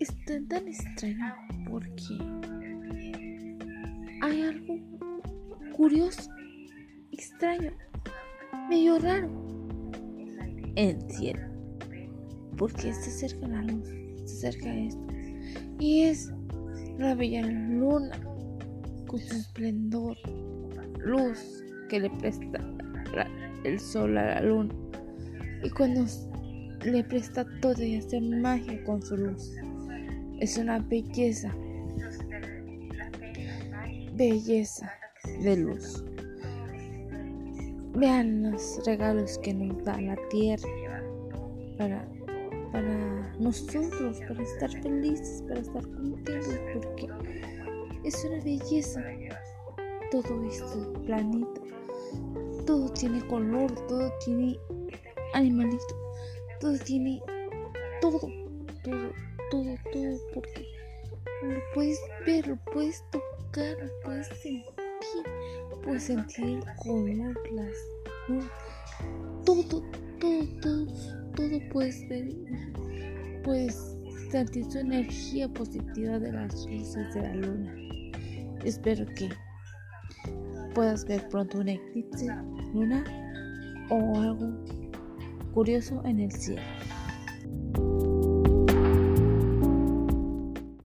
extraño porque hay algo curioso, extraño, medio raro en el cielo. Porque se acerca la luz, se acerca esto. Y es la bella luna con su esplendor, luz que le presta el sol a la luna. Y cuando le presta todo y hace magia con su luz. Es una belleza. Belleza de luz. Vean los regalos que nos da la tierra para, para nosotros, para estar felices, para estar contentos, porque es una belleza todo este planeta. Todo tiene color, todo tiene animalito, todo tiene todo, todo, todo, todo, porque lo puedes ver, lo puedes tocar, lo puedes sentir, puedes sentir el color, las todo, todo, todo, todo puedes ver, puedes sentir su energía positiva de las luces de la luna. Espero que puedas ver pronto un eclipse lunar o algo curioso en el cielo.